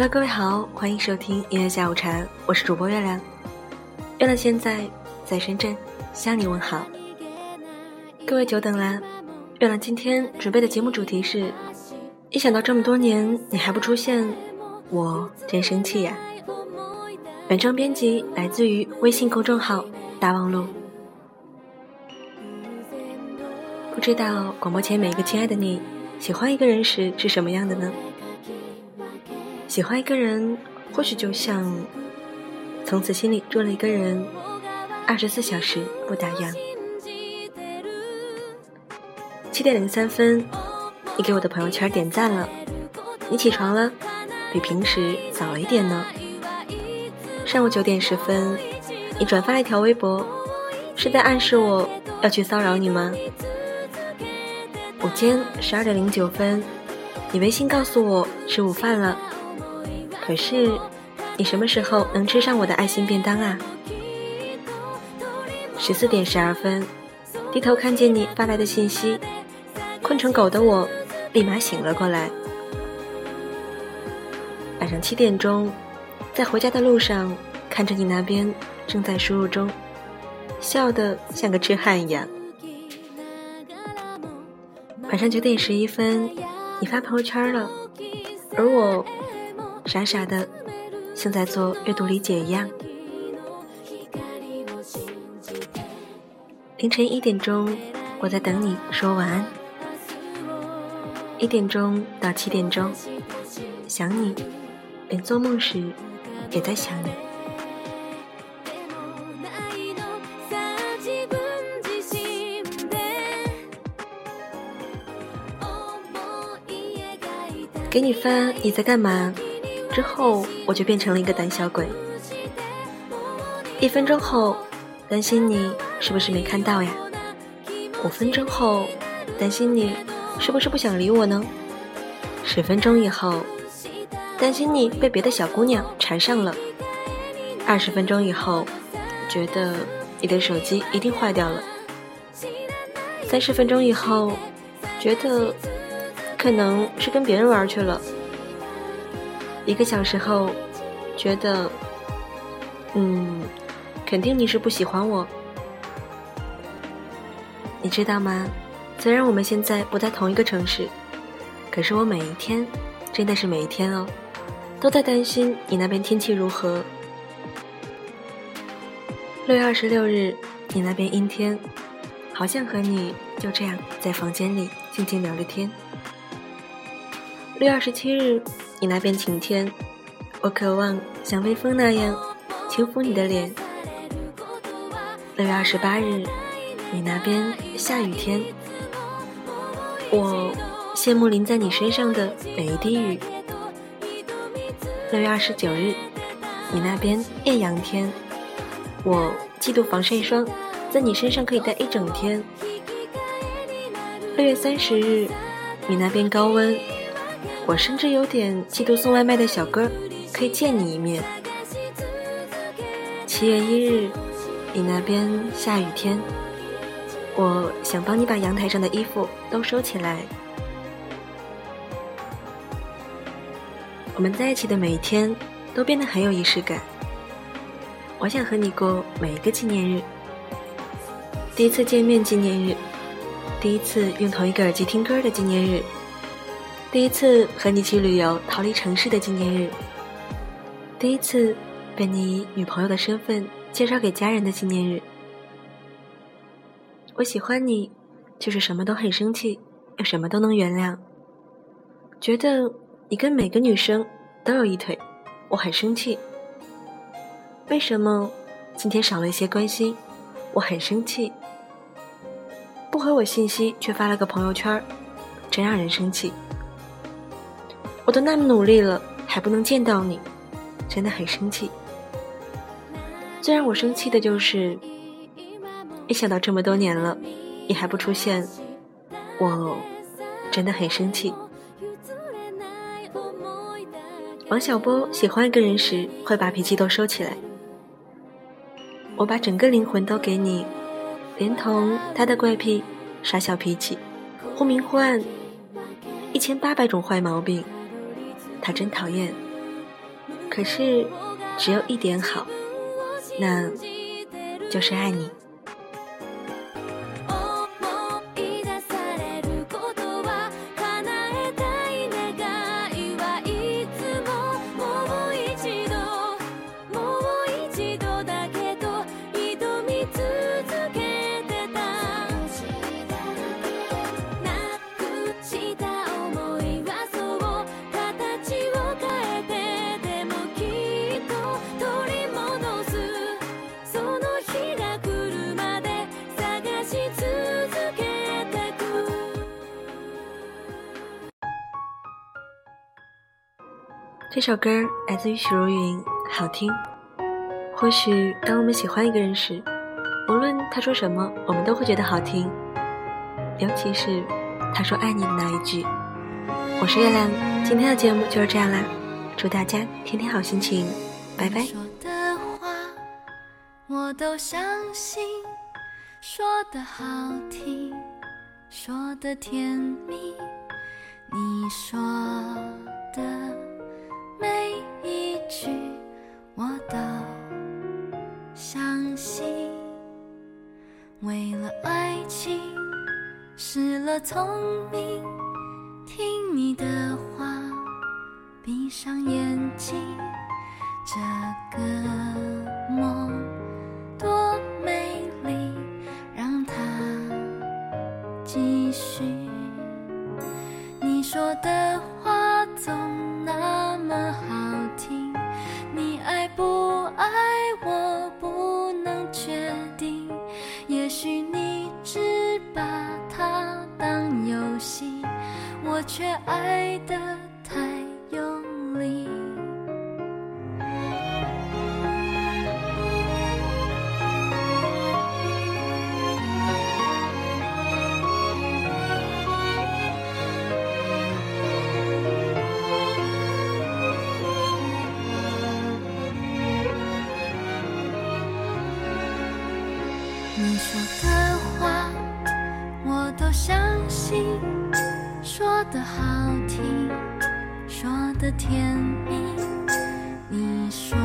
Hello，各位好，欢迎收听音乐下午茶，我是主播月亮。月亮现在在深圳向你问好，各位久等啦。月亮今天准备的节目主题是：一想到这么多年你还不出现，我真生气呀。本章编辑来自于微信公众号大望路。不知道广播前每一个亲爱的你，喜欢一个人时是什么样的呢？喜欢一个人，或许就像从此心里住了一个人，二十四小时不打烊。七点零三分，你给我的朋友圈点赞了，你起床了，比平时早了一点呢。上午九点十分，你转发了一条微博，是在暗示我要去骚扰你吗？午间十二点零九分，你微信告诉我吃午饭了。可是，你什么时候能吃上我的爱心便当啊？十四点十二分，低头看见你发来的信息，困成狗的我立马醒了过来。晚上七点钟。在回家的路上，看着你那边正在输入中，笑得像个痴汉一样。晚上九点十一分，你发朋友圈了，而我傻傻的像在做阅读理解一样。凌晨一点钟，我在等你说晚安。一点钟到七点钟，想你，连做梦时。也在想你。给你发你在干嘛？之后我就变成了一个胆小鬼。一分钟后，担心你是不是没看到呀？五分钟后，担心你是不是不想理我呢？十分钟以后。担心你被别的小姑娘缠上了。二十分钟以后，觉得你的手机一定坏掉了。三十分钟以后，觉得可能是跟别人玩去了。一个小时后，觉得，嗯，肯定你是不喜欢我。你知道吗？虽然我们现在不在同一个城市，可是我每一天，真的是每一天哦。都在担心你那边天气如何。六月二十六日，你那边阴天，好像和你就这样在房间里静静聊着天。六月二十七日，你那边晴天，我渴望像微风那样轻抚你的脸。六月二十八日，你那边下雨天，我羡慕淋在你身上的每一滴雨。六月二十九日，你那边艳阳天，我嫉妒防晒霜在你身上可以戴一整天。六月三十日，你那边高温，我甚至有点嫉妒送外卖的小哥可以见你一面。七月一日，你那边下雨天，我想帮你把阳台上的衣服都收起来。我们在一起的每一天都变得很有仪式感。我想和你过每一个纪念日：第一次见面纪念日，第一次用同一个耳机听歌的纪念日，第一次和你去旅游逃离城市的纪念日，第一次被你以女朋友的身份介绍给家人的纪念日。我喜欢你，就是什么都很生气，又什么都能原谅，觉得。你跟每个女生都有一腿，我很生气。为什么今天少了一些关心？我很生气。不回我信息却发了个朋友圈，真让人生气。我都那么努力了，还不能见到你，真的很生气。最让我生气的就是，一想到这么多年了，你还不出现，我真的很生气。王小波喜欢一个人时，会把脾气都收起来。我把整个灵魂都给你，连同他的怪癖、傻小脾气、忽明忽暗、一千八百种坏毛病，他真讨厌，可是只有一点好，那就是爱你。这首歌来自于许茹芸，好听。或许当我们喜欢一个人时，无论他说什么，我们都会觉得好听。尤其是他说爱你的那一句。我是月亮，今天的节目就是这样啦。祝大家天天好心情，拜拜。说的话我都相信，说的好听，说的甜蜜，你说的。每一句我都相信，为了爱情失了聪明，听你的话，闭上眼睛，这个梦多美丽，让它继续。你说的话总。那么好听，你爱不爱我不能确定，也许你只把它当游戏，我却爱的你说的话我都相信，说的好听，说的甜蜜。你说。